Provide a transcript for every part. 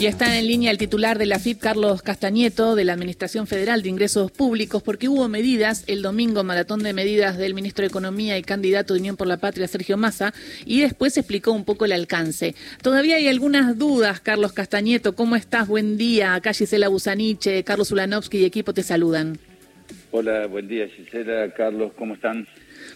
Y está en línea el titular de la FIP, Carlos Castañeto, de la Administración Federal de Ingresos Públicos, porque hubo medidas el domingo, maratón de medidas del ministro de Economía y candidato de Unión por la Patria, Sergio Massa, y después explicó un poco el alcance. Todavía hay algunas dudas, Carlos Castañeto. ¿Cómo estás? Buen día. Acá Gisela Busaniche, Carlos Ulanovsky y equipo te saludan. Hola, buen día Gisela, Carlos, ¿cómo están?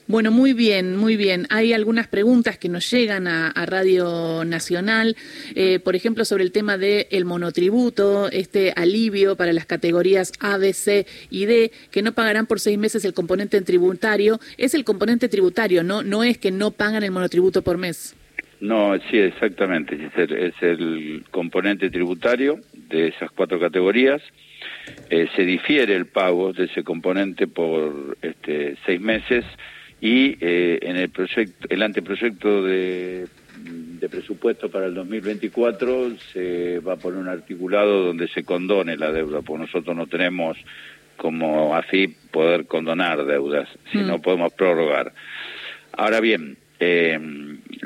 Bueno, muy bien, muy bien. Hay algunas preguntas que nos llegan a, Radio Nacional, eh, por ejemplo, sobre el tema del monotributo, este alivio para las categorías A, B, C y D, que no pagarán por seis meses el componente tributario. Es el componente tributario, ¿no? No es que no pagan el monotributo por mes. No, sí, exactamente. Es el componente tributario de esas cuatro categorías. Eh, se difiere el pago de ese componente por este, seis meses y eh, en el proyecto, el anteproyecto de, de presupuesto para el 2024 se va a poner un articulado donde se condone la deuda, porque nosotros no tenemos como AFIP poder condonar deudas, si no mm. podemos prorrogar. Ahora bien, eh,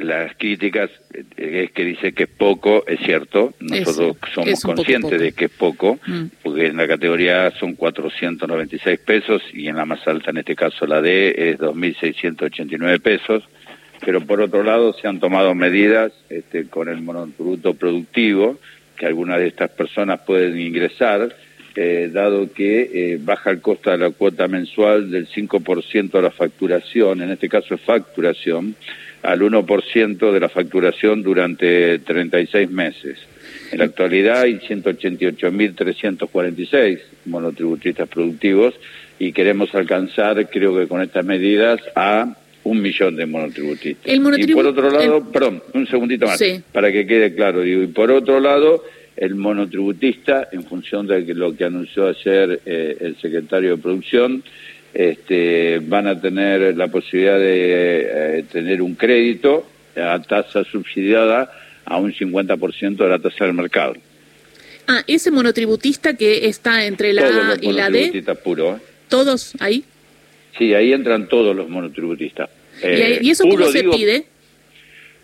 las críticas eh, es que dice que es poco, es cierto, nosotros somos conscientes de que es poco, mm. porque en la categoría A son 496 pesos y en la más alta, en este caso la D, es 2.689 pesos, pero por otro lado se han tomado medidas este, con el monotributo productivo, que algunas de estas personas pueden ingresar, eh, dado que eh, baja el costo de la cuota mensual del 5% de la facturación, en este caso es facturación, al 1% de la facturación durante 36 meses. En la actualidad hay 188.346 monotributistas productivos y queremos alcanzar, creo que con estas medidas, a un millón de monotributistas. y por otro lado, perdón, un segundito más, para que quede claro, digo, y por otro lado, el monotributista, en función de lo que anunció ayer eh, el secretario de Producción, este, van a tener la posibilidad de eh, tener un crédito a tasa subsidiada a un 50% de la tasa del mercado. Ah, ese monotributista que está entre la A y la D. Puro, ¿eh? ¿Todos ahí? Sí, ahí entran todos los monotributistas. ¿Y, eso cómo se pide?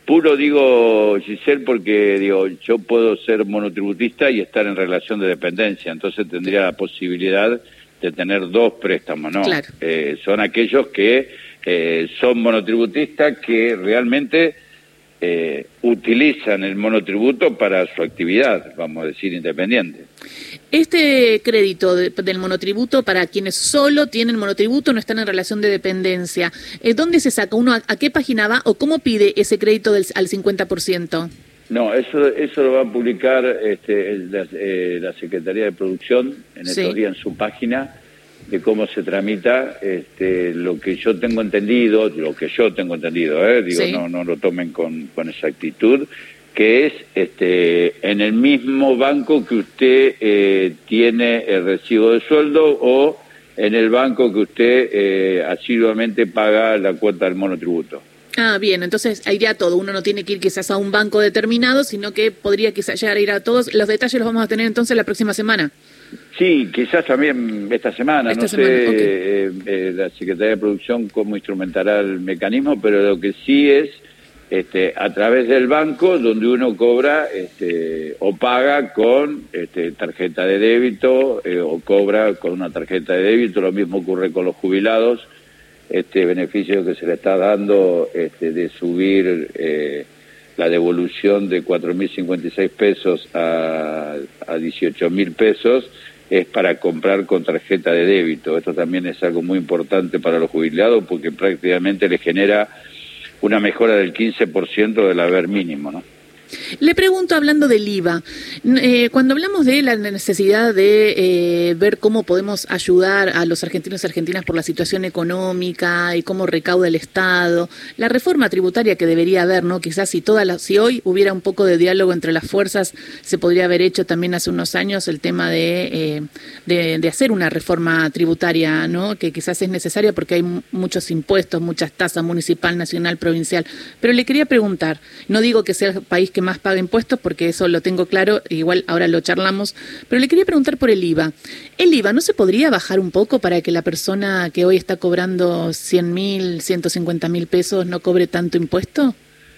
Puro digo, Giselle, porque digo, yo puedo ser monotributista y estar en relación de dependencia, entonces tendría la posibilidad de tener dos préstamos, ¿no? Eh, son aquellos que eh, son monotributistas que realmente eh, utilizan el monotributo para su actividad, vamos a decir, independiente. Este crédito del monotributo para quienes solo tienen monotributo no están en relación de dependencia, ¿dónde se saca? ¿Uno a, qué página va o cómo pide ese crédito del, al 50%? No, eso, eso lo va a publicar este, la, eh, la, Secretaría de Producción en estos días en su página de cómo se tramita este, lo que yo tengo entendido, lo que yo tengo entendido, ¿eh? digo, no, no lo tomen con, con exactitud, que es este, en el mismo banco que usted eh, tiene el recibo de sueldo o en el banco que usted eh, asiduamente paga la cuota del monotributo. Ah, bien, entonces iría todo. Uno no tiene que ir quizás a un banco determinado, sino que podría quizás llegar a ir a todos. Los detalles los vamos a tener entonces la próxima semana. Sí, quizás también esta semana, no sé eh, eh, la Secretaría de Producción cómo instrumentará el mecanismo, pero lo que sí es este, a través del banco donde uno cobra este, o paga con este, tarjeta de débito eh, o cobra con una tarjeta de débito, lo mismo ocurre con los jubilados, este beneficio que se le está dando de subir eh, la devolución de 4.056 pesos a, a 18.000 pesos es para comprar con tarjeta de débito. Esto también es algo muy importante para los jubilados porque prácticamente le genera una mejora del 15% del haber mínimo, ¿no? Le pregunto, hablando del IVA, eh, cuando hablamos de la necesidad de eh, ver cómo podemos ayudar a los argentinos y argentinas por la situación económica y cómo recauda el Estado, la reforma tributaria que debería haber, ¿no? Quizás si, toda la, si hoy hubiera un poco de diálogo entre las fuerzas, se podría haber hecho también hace unos años el tema de, eh, de, hacer una reforma tributaria, ¿no? Que quizás es necesaria porque hay muchos impuestos, muchas tasas municipal, nacional, provincial. Pero le quería preguntar, no digo que sea el país que más paga impuestos, porque eso lo tengo claro, igual ahora lo charlamos, pero le quería preguntar por el IVA. ¿El IVA no se podría bajar un poco para que la persona que hoy está cobrando 100 mil, 150 mil pesos no cobre tanto impuesto?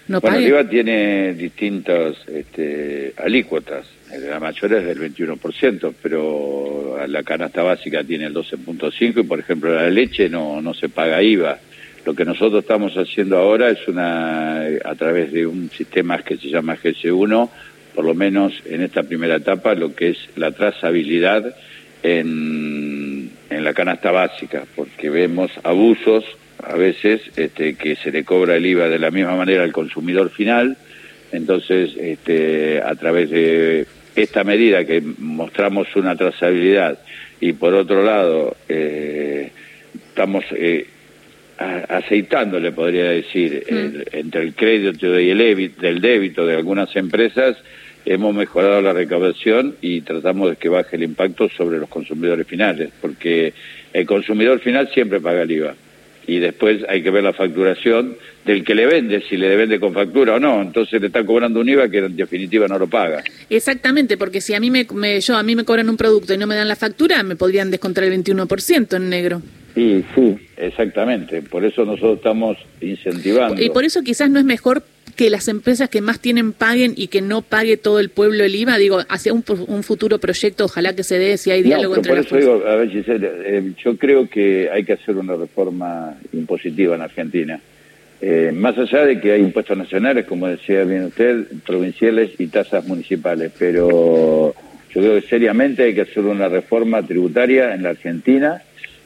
no bueno, el IVA tiene distintas este, alícuotas. La mayor es del 21%, pero la canasta básica tiene el 12.5% y, por ejemplo, la leche no, no se paga IVA. Lo que nosotros estamos haciendo ahora es una, a través de un sistema que se llama GS1, por lo menos en esta primera etapa, lo que es la trazabilidad en, en la canasta básica, porque vemos abusos a veces este, que se le cobra el IVA de la misma manera al consumidor final, entonces este, a través de esta medida que mostramos una trazabilidad y por otro lado eh, estamos eh, aceitándole, podría decir, mm. entre el crédito y el del débito de algunas empresas, hemos mejorado la recaudación y tratamos de que baje el impacto sobre los consumidores finales, porque el consumidor final siempre paga el IVA y después hay que ver la facturación del que le vende, si le vende con factura o no. Entonces le están cobrando un IVA que en definitiva no lo paga. Exactamente, porque si a mí me, yo a mí me cobran un producto y no me dan la factura, me podrían descontar el 21% en negro. Sí, sí, exactamente. Por eso nosotros estamos incentivando. Y por eso quizás no es mejor que las empresas que más tienen paguen y que no pague todo el pueblo el IVA? Digo, hacia un, un futuro proyecto, ojalá que se dé si hay diálogo entre por eso digo, a ver, Giselle, eh, yo creo que hay que hacer una reforma impositiva en Argentina. Eh, más allá de que hay impuestos nacionales, como decía bien usted, provinciales y tasas municipales, pero yo creo que seriamente hay que hacer una reforma tributaria en la Argentina,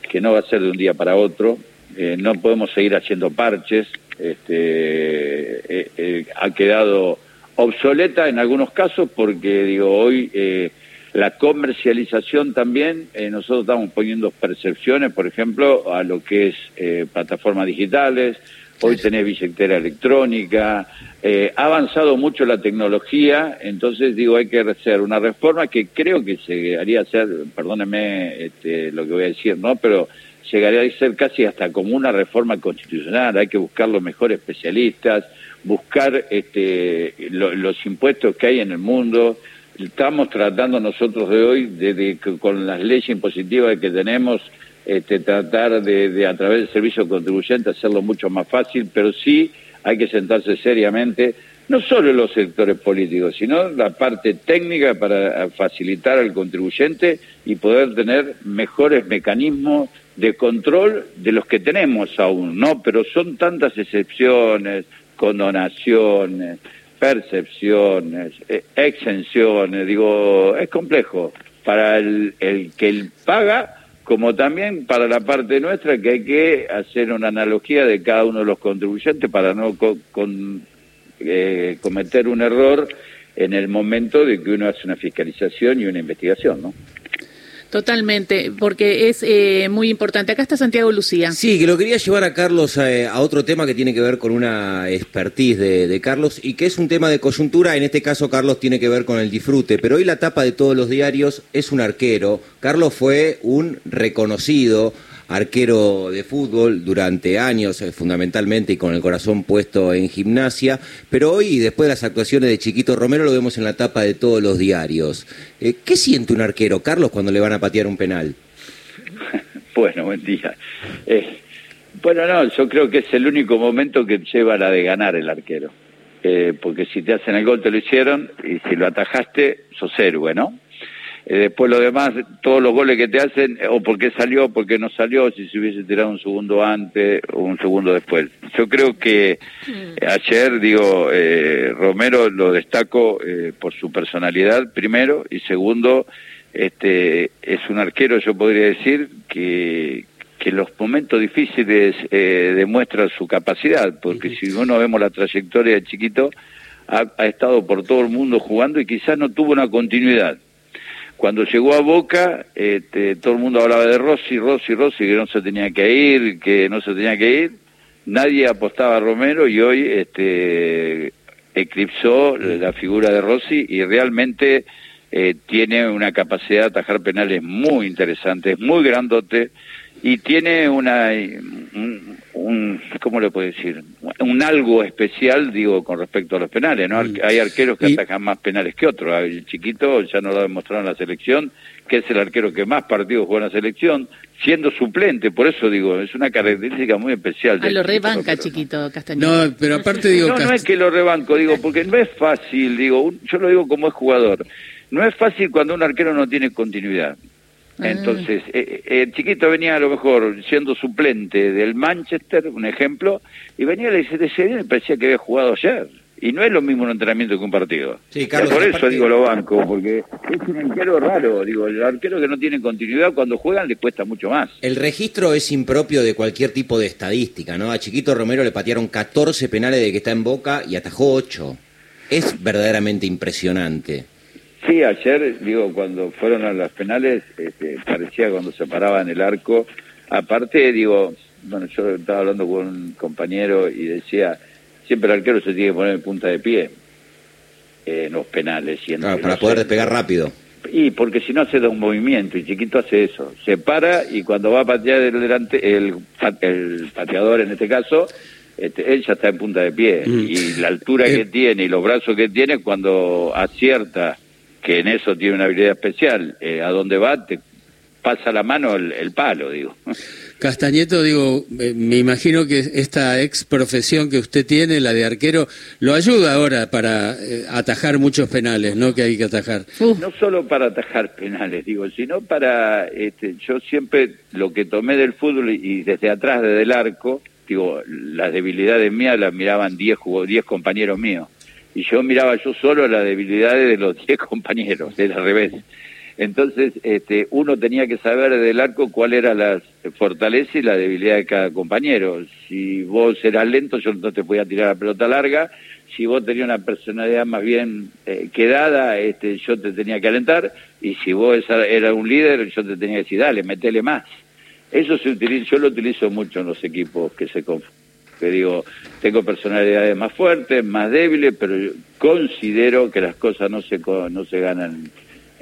que no va a ser de un día para otro. Eh, no podemos seguir haciendo parches, este, eh, eh, ha quedado obsoleta en algunos casos porque digo hoy eh, la comercialización también nosotros estamos poniendo percepciones por ejemplo a lo que es plataformas digitales hoy tenés billetera electrónica ha avanzado mucho la tecnología entonces digo hay que hacer una reforma que creo que se haría hacer perdóneme este, lo que voy a decir no pero llegaría a ser casi hasta como una reforma constitucional, hay que buscar los mejores especialistas, buscar este, los impuestos que hay en el mundo. Estamos tratando nosotros de hoy, de, con las leyes impositivas que tenemos, este, tratar de, de, a través del servicio contribuyente, hacerlo mucho más fácil, pero sí hay que sentarse seriamente, no solo los sectores políticos, sino la parte técnica para facilitar al contribuyente y poder tener mejores mecanismos de control de los que tenemos aún, ¿no? Pero son tantas excepciones, condonaciones, percepciones, eh, exenciones, digo, es complejo para el, el que él paga como también para la parte nuestra que hay que hacer una analogía de cada uno de los contribuyentes para no con, eh, cometer un error en el momento de que uno hace una fiscalización y una investigación, ¿no? Totalmente, porque es eh, muy importante. Acá está Santiago Lucía. Sí, que lo quería llevar a Carlos eh, a, otro tema que tiene que ver con una expertise de, Carlos y que es un tema de coyuntura. En este caso, Carlos tiene que ver con el disfrute, pero hoy la tapa de todos los diarios es un arquero. Carlos fue un reconocido arquero de fútbol durante años, eh, fundamentalmente y con el corazón puesto en gimnasia, pero hoy, después de las actuaciones de Chiquito Romero, lo vemos en la tapa de todos los diarios. Eh, ¿Qué siente un arquero, Carlos, cuando le van a patear un penal? Bueno, buen día. Eh, bueno, no, yo creo que es el único momento que lleva la de ganar el arquero. porque si te hacen el gol te lo hicieron y si lo atajaste, sos héroe, ¿no? Eh, después lo demás, todos los goles que te hacen, o porque salió, porque no salió, si se hubiese tirado un segundo antes o un segundo después. Yo creo que mm. ayer, digo, eh, Romero lo destaco eh, por su personalidad, primero, y segundo, este es un arquero, yo podría decir, que, que en los momentos difíciles demuestra su capacidad, porque si uno vemos la trayectoria de Chiquito, ha, ha estado por todo el mundo jugando y quizás no tuvo una continuidad cuando llegó a Boca, este, todo el mundo hablaba de Rossi, Rossi, Rossi, que no se tenía que ir, que no se tenía que ir. Nadie apostaba a Romero y hoy este, eclipsó la figura de Rossi y realmente eh, tiene una capacidad de atajar penales muy interesante, muy grandote y tiene una, un, ¿cómo le puedo decir? Un algo especial, digo, con respecto a los penales, ¿no? Mm. Hay arqueros que atacan más penales que otros. El chiquito ya no lo ha demostrado en la selección, que es el arquero que más partidos juega en la selección, siendo suplente, por eso digo, es una característica muy especial. Ah, lo rebanca, chiquito, Castañeda. No, pero aparte digo... No, no es que lo rebanco, digo, porque no es fácil, digo, yo lo digo como es jugador, no es fácil cuando un arquero no tiene continuidad. Ah. Entonces, eh, eh, el chiquito venía a lo mejor siendo suplente del Manchester, un ejemplo, y venía y le dice, y parecía que había jugado ayer. Y no es lo mismo un entrenamiento que un partido. Sí, por eso digo lo banco, porque es un arquero raro. Digo, el arquero que no tiene continuidad cuando juegan le cuesta mucho más. El registro es impropio de cualquier tipo de estadística, ¿no? A Chiquito Romero le patearon 14 penales de que está en Boca y atajó 8. Es verdaderamente impresionante. Sí, ayer, digo, cuando fueron a las penales, este, parecía cuando se paraba en el arco. Aparte, digo, bueno, yo estaba hablando con un compañero y decía siempre el arquero se tiene que poner en punta de pie en los penales. Y para poder despegar rápido. Y porque si no hace da un movimiento y Chiquito hace eso, se para y cuando va a patear el, delante, el, el pateador en este caso, este, él ya está en punta de pie mm. y la altura que eh. tiene y los brazos que tiene cuando acierta, que en eso tiene una habilidad especial, eh, a donde va te pasa la mano el palo, digo. Castañeto, digo, eh, me imagino que esta ex profesión que usted tiene, la de arquero, lo ayuda ahora para eh, atajar muchos penales, ¿no? Que hay que atajar. No solo para atajar penales, digo, sino para, este, yo siempre lo que tomé del fútbol y desde atrás, desde el arco, digo, las debilidades mías las miraban 10 diez compañeros míos. Y yo miraba yo solo las debilidades de los 10 compañeros, del revés. Entonces, este, uno tenía que saber del arco cuál era la fortaleza y la debilidad de cada compañero. Si vos eras lento, yo no te podía tirar la pelota larga. Si vos tenías una personalidad más bien eh, quedada, este, yo te tenía que alentar. Y si vos eras un líder, yo te tenía que decir, dale, metele más. Eso se utiliza, yo lo utilizo mucho en los equipos que se que digo, tengo personalidades más fuertes, más débiles, pero considero que las cosas no se, no se ganan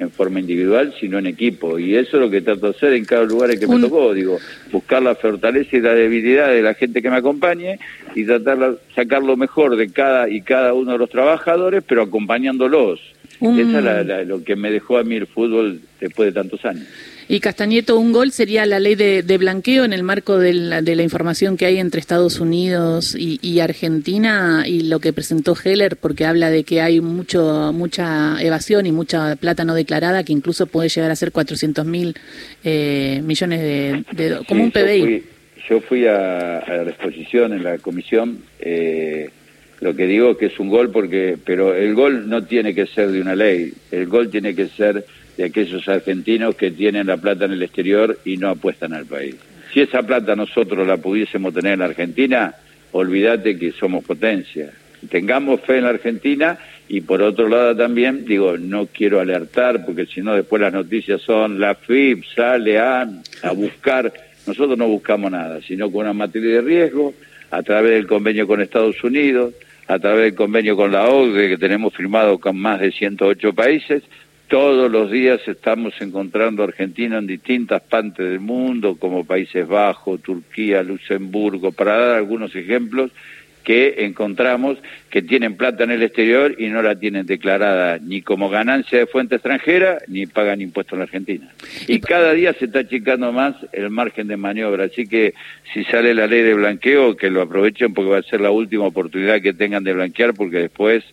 en forma individual, sino en equipo. Y eso es lo que trato de hacer en cada lugar en que me tocó. Digo, buscar la fortaleza y la debilidad de la gente que me acompañe y tratar de sacar lo mejor de cada y cada uno de los trabajadores, pero acompañándolos. Eso es lo que me dejó a mí el fútbol después de tantos años. Y Castañeto, un gol sería la ley de, blanqueo en el marco de la, de la, información que hay entre Estados Unidos y, Argentina y lo que presentó Heller, porque habla de que hay mucho mucha evasión y mucha plata no declarada que incluso puede llegar a ser 400 mil eh, millones de, como un PBI. Yo fui, a, la exposición en la comisión. Eh, lo que digo que es un gol porque, pero el gol no tiene que ser de una ley, el gol tiene que ser de aquellos argentinos que tienen la plata en el exterior y no apuestan al país. Si esa plata nosotros la pudiésemos tener en la Argentina, olvídate que somos potencia. Tengamos fe en la Argentina y por otro lado también, digo, no quiero alertar porque si no después las noticias son la FIP sale a, buscar, nosotros no buscamos nada, sino con una materia de riesgo, a través del convenio con Estados Unidos, a través del convenio con la OCDE que tenemos firmado con más de 108 países, todos los días estamos encontrando Argentina en distintas partes del mundo, como Países Bajos, Turquía, Luxemburgo, para dar algunos ejemplos que encontramos que tienen plata en el exterior y no la tienen declarada ni como ganancia de fuente extranjera ni pagan impuestos en la Argentina. Y cada día se está achicando más el margen de maniobra, así que si sale la ley de blanqueo, que lo aprovechen porque va a ser la última oportunidad que tengan de blanquear porque después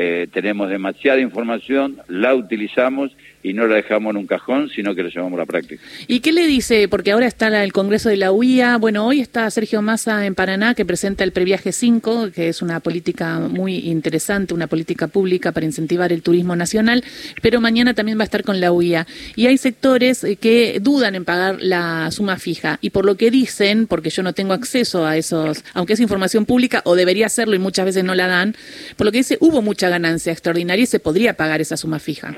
eh, tenemos demasiada información, la utilizamos y no la dejamos en un cajón, sino que la llevamos a la práctica. ¿Y qué le dice? Porque ahora está el Congreso de la UIA. Bueno, hoy está Sergio Massa en Paraná, que presenta el Previaje 5, que es una política muy interesante, una política pública para incentivar el turismo nacional, pero mañana también va a estar con la UIA. Y hay sectores eh, que dudan en pagar la suma fija. Y por lo que dicen, porque yo no tengo acceso a esos, aunque es información pública, o debería hacerlo y muchas veces no la dan, por lo que dice, hubo mucha ganancia extraordinaria y se podría pagar esa suma fija.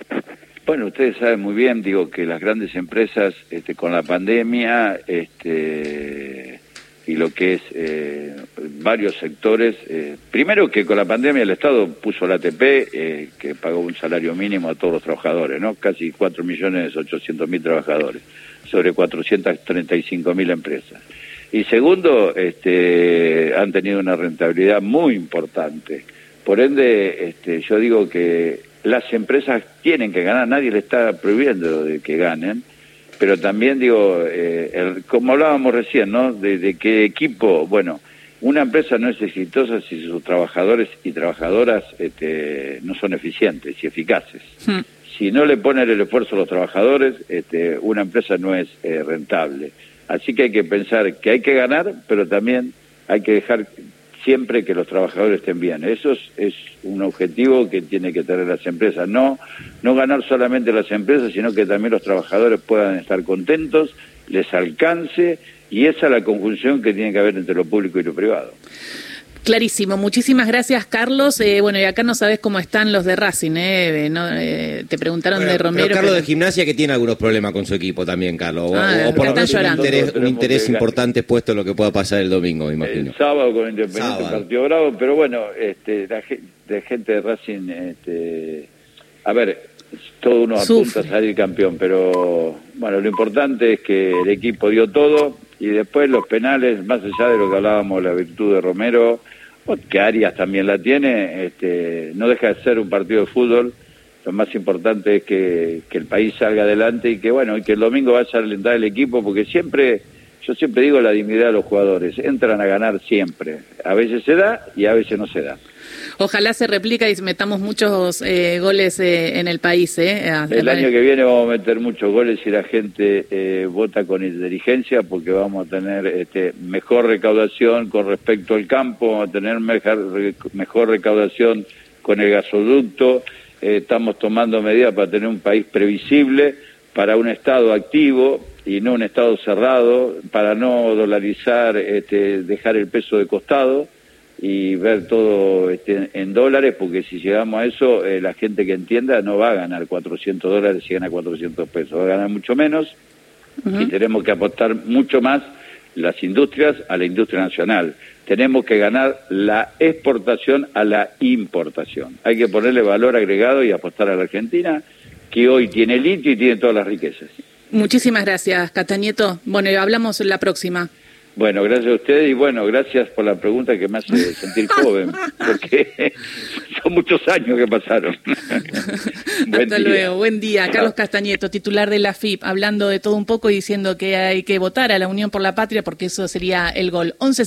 Bueno, ustedes saben muy bien, digo, que las grandes empresas este, con la pandemia este, y lo que es eh, varios sectores, eh, primero que con la pandemia el Estado puso la ATP, eh, que pagó un salario mínimo a todos los trabajadores, ¿no? Casi 4.800.000 trabajadores, sobre 435.000 empresas. Y segundo, este, han tenido una rentabilidad muy importante. Por ende, este, yo digo que las empresas tienen que ganar, nadie le está prohibiendo de que ganen, pero también digo, eh, como hablábamos recién, ¿no? De, de qué equipo, bueno, una empresa no es exitosa si sus trabajadores y trabajadoras este, no son eficientes y eficaces. Hmm. Si no le ponen el esfuerzo a los trabajadores, este, una empresa no es eh, rentable. Así que hay que pensar que hay que ganar, pero también hay que dejar siempre que los trabajadores estén bien. Eso es, un objetivo que tiene que tener las empresas. No, no ganar solamente las empresas, sino que también los trabajadores puedan estar contentos, les alcance, y esa es la conjunción que tiene que haber entre lo público y lo privado. Clarísimo, muchísimas gracias Carlos. Eh, bueno, y acá no sabes cómo están los de Racing, ¿eh? eh te preguntaron de Romero. Pero Carlos de Gimnasia que tiene algunos problemas con su equipo también, Carlos. o, ah, por lo menos un interés, importante puesto en lo que pueda pasar el domingo, me imagino. El sábado con Independiente Partido Bravo, pero bueno, este, la de gente de Racing, este, a ver, todo uno apunta a salir campeón, pero bueno, lo importante es que el equipo dio todo y después los penales, más allá de lo que hablábamos, la virtud de Romero, que Arias también la tiene, este, no deja de ser un partido de fútbol. Lo más importante es que, que el país salga adelante y que bueno, y que el domingo vaya a alentar el equipo, porque siempre, yo siempre digo la dignidad de los jugadores, entran a ganar siempre. A veces se da y a veces no se da. Ojalá se replica y metamos muchos eh, goles eh, en el país. Eh, el año que viene vamos a meter muchos goles y la gente vota con inteligencia porque vamos a tener este, mejor recaudación con respecto al campo, vamos a tener mejor, mejor recaudación con el gasoducto. estamos tomando medidas para tener un país previsible, para un Estado activo y no un Estado cerrado, para no dolarizar, este, dejar el peso de costado y ver todo este, en dólares, porque si llegamos a eso, eh, la gente que entienda no va a ganar 400 dólares si gana 400 pesos, va a ganar mucho menos y tenemos que apostar mucho más las industrias a la industria nacional. Tenemos que ganar la exportación a la importación. Hay que ponerle valor agregado y apostar a la Argentina, que hoy tiene litio y tiene todas las riquezas. Muchísimas gracias, Catañeto. Bueno, hablamos la próxima. Bueno, gracias a ustedes y bueno, gracias por la pregunta que me hace sentir joven, porque son muchos años que pasaron. Hasta luego, buen día. Carlos Castañeto, titular de la FIP, hablando de todo un poco y diciendo que hay que votar a la Unión por la Patria porque eso sería el gol. 11